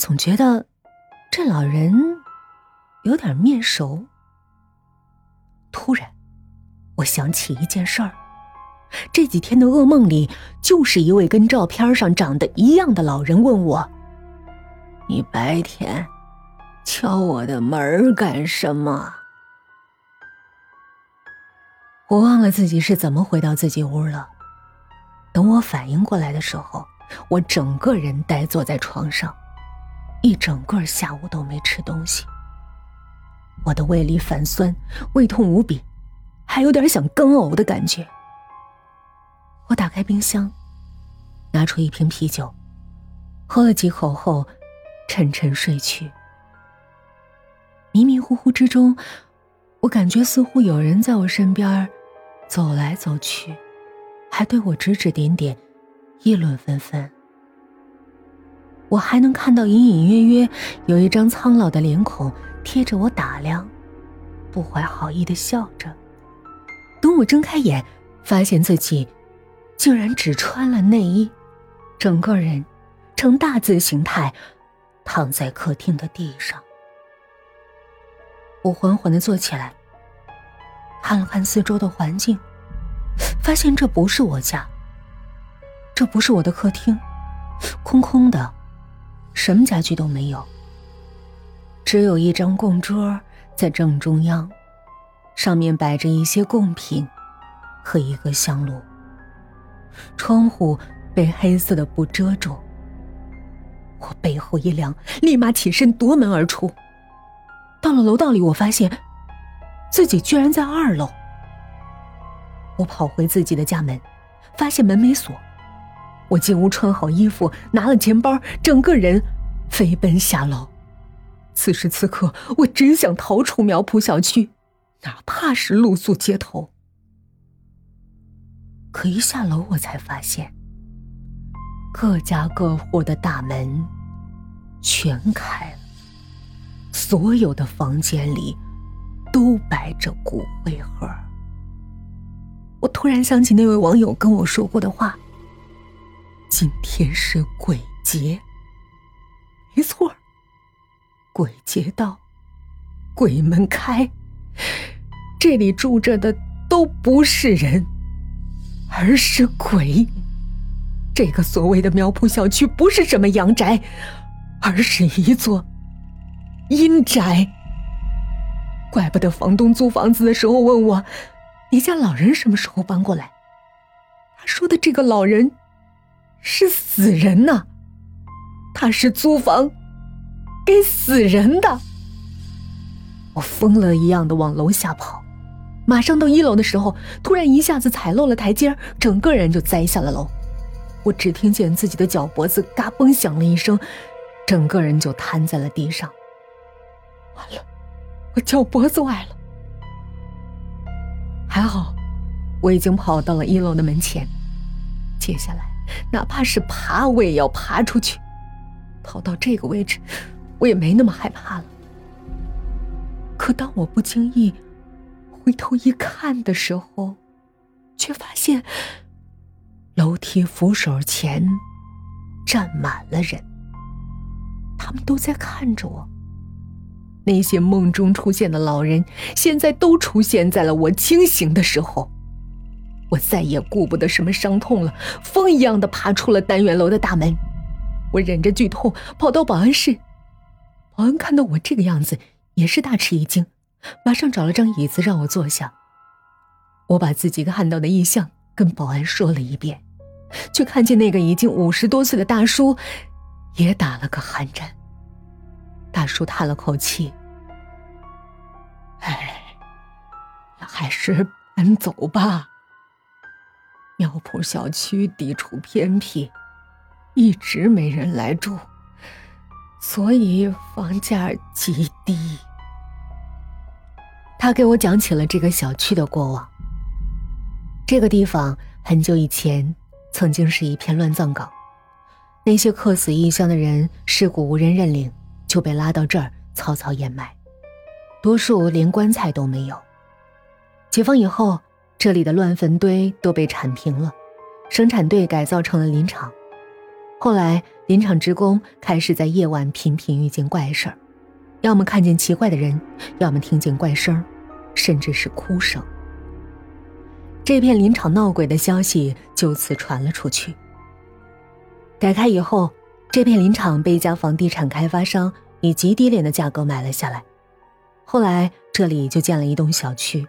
总觉得这老人有点面熟。突然，我想起一件事儿：这几天的噩梦里，就是一位跟照片上长得一样的老人问我：“你白天敲我的门干什么？”我忘了自己是怎么回到自己屋了。等我反应过来的时候，我整个人呆坐在床上，一整个下午都没吃东西。我的胃里反酸，胃痛无比，还有点想干呕的感觉。我打开冰箱，拿出一瓶啤酒，喝了几口后，沉沉睡去。迷迷糊糊之中，我感觉似乎有人在我身边。走来走去，还对我指指点点，议论纷纷。我还能看到隐隐约约有一张苍老的脸孔贴着我打量，不怀好意的笑着。等我睁开眼，发现自己竟然只穿了内衣，整个人呈大字形态躺在客厅的地上。我缓缓的坐起来。看了看四周的环境，发现这不是我家，这不是我的客厅，空空的，什么家具都没有。只有一张供桌在正中央，上面摆着一些贡品和一个香炉。窗户被黑色的布遮住。我背后一凉，立马起身夺门而出。到了楼道里，我发现。自己居然在二楼！我跑回自己的家门，发现门没锁。我进屋穿好衣服，拿了钱包，整个人飞奔下楼。此时此刻，我只想逃出苗圃小区，哪怕是露宿街头。可一下楼，我才发现，各家各户的大门全开了，所有的房间里。都摆着骨灰盒。我突然想起那位网友跟我说过的话：“今天是鬼节。”没错，鬼节到，鬼门开，这里住着的都不是人，而是鬼。这个所谓的苗圃小区不是什么阳宅，而是一座阴宅。怪不得房东租房子的时候问我：“你家老人什么时候搬过来？”他说的这个老人是死人呐，他是租房给死人的。我疯了一样的往楼下跑，马上到一楼的时候，突然一下子踩漏了台阶，整个人就栽下了楼。我只听见自己的脚脖子嘎嘣响了一声，整个人就瘫在了地上。完了。我脚脖子崴了，还好，我已经跑到了一楼的门前。接下来，哪怕是爬，我也要爬出去。跑到这个位置，我也没那么害怕了。可当我不经意回头一看的时候，却发现楼梯扶手前站满了人，他们都在看着我。那些梦中出现的老人，现在都出现在了我清醒的时候。我再也顾不得什么伤痛了，疯一样的爬出了单元楼的大门。我忍着剧痛跑到保安室，保安看到我这个样子，也是大吃一惊，马上找了张椅子让我坐下。我把自己看到的异象跟保安说了一遍，却看见那个已经五十多岁的大叔，也打了个寒战。大叔叹了口气：“哎，还是搬走吧。苗圃小区地处偏僻，一直没人来住，所以房价极低。”他给我讲起了这个小区的过往。这个地方很久以前曾经是一片乱葬岗，那些客死异乡的人尸骨无人认领。就被拉到这儿草草掩埋，多数连棺材都没有。解放以后，这里的乱坟堆都被铲平了，生产队改造成了林场。后来林场职工开始在夜晚频频遇见怪事儿，要么看见奇怪的人，要么听见怪声，甚至是哭声。这片林场闹鬼的消息就此传了出去。改开以后，这片林场被一家房地产开发商以极低廉的价格买了下来，后来这里就建了一栋小区。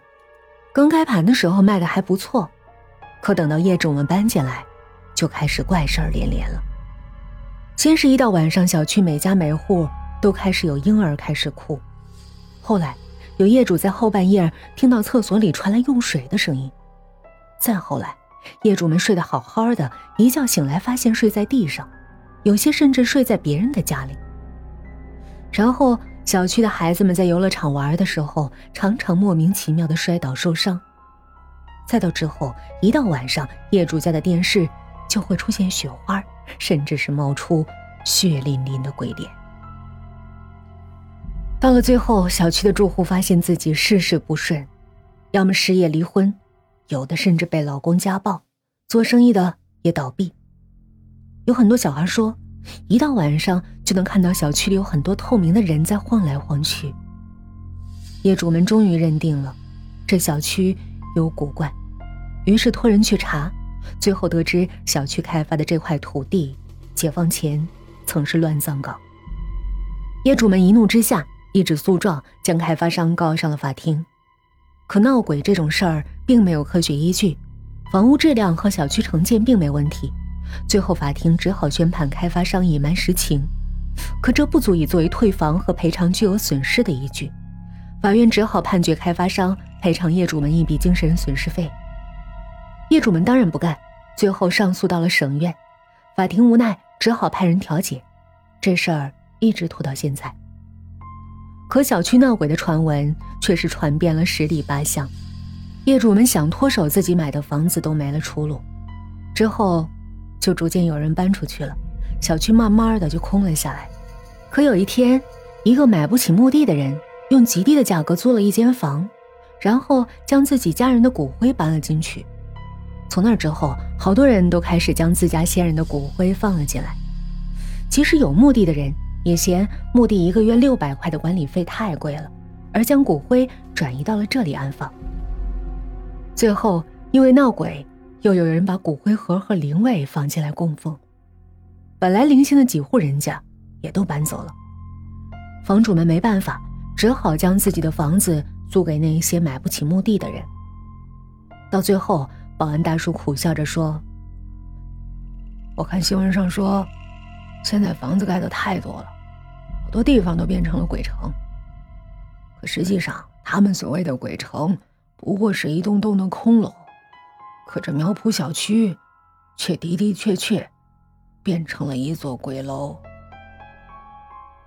刚开盘的时候卖的还不错，可等到业主们搬进来，就开始怪事儿连连了。先是一到晚上，小区每家每户都开始有婴儿开始哭，后来有业主在后半夜听到厕所里传来用水的声音，再后来，业主们睡得好好的，一觉醒来发现睡在地上，有些甚至睡在别人的家里。然后。小区的孩子们在游乐场玩的时候，常常莫名其妙的摔倒受伤。再到之后，一到晚上，业主家的电视就会出现雪花，甚至是冒出血淋淋的鬼脸。到了最后，小区的住户发现自己事事不顺，要么失业离婚，有的甚至被老公家暴，做生意的也倒闭。有很多小孩说。一到晚上，就能看到小区里有很多透明的人在晃来晃去。业主们终于认定了，这小区有古怪，于是托人去查，最后得知小区开发的这块土地，解放前曾是乱葬岗。业主们一怒之下，一纸诉状将开发商告上了法庭。可闹鬼这种事儿并没有科学依据，房屋质量和小区承建并没问题。最后，法庭只好宣判开发商隐瞒实情，可这不足以作为退房和赔偿巨额损失的依据。法院只好判决开发商赔偿业主们一笔精神损失费。业主们当然不干，最后上诉到了省院，法庭无奈只好派人调解，这事儿一直拖到现在。可小区闹鬼的传闻却是传遍了十里八乡，业主们想脱手自己买的房子都没了出路。之后。就逐渐有人搬出去了，小区慢慢的就空了下来。可有一天，一个买不起墓地的人用极低的价格租了一间房，然后将自己家人的骨灰搬了进去。从那之后，好多人都开始将自家先人的骨灰放了进来。即使有墓地的人，也嫌墓地一个月六百块的管理费太贵了，而将骨灰转移到了这里安放。最后，因为闹鬼。又有人把骨灰盒和灵位放进来供奉，本来零星的几户人家也都搬走了。房主们没办法，只好将自己的房子租给那些买不起墓地的人。到最后，保安大叔苦笑着说：“我看新闻上说，现在房子盖的太多了，好多地方都变成了鬼城。可实际上，他们所谓的鬼城，不过是一栋栋的空楼。”可这苗圃小区，却的的确确变成了一座鬼楼。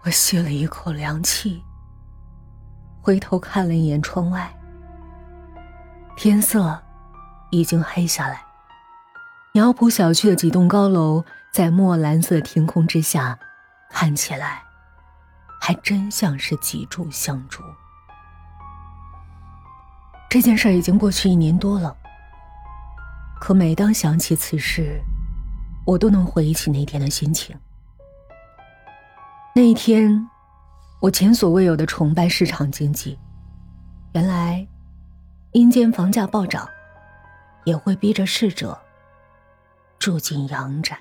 我吸了一口凉气，回头看了一眼窗外，天色已经黑下来。苗圃小区的几栋高楼在墨蓝色天空之下，看起来还真像是几柱香烛。这件事已经过去一年多了。可每当想起此事，我都能回忆起那天的心情。那一天，我前所未有的崇拜市场经济。原来，阴间房价暴涨，也会逼着逝者住进阳宅。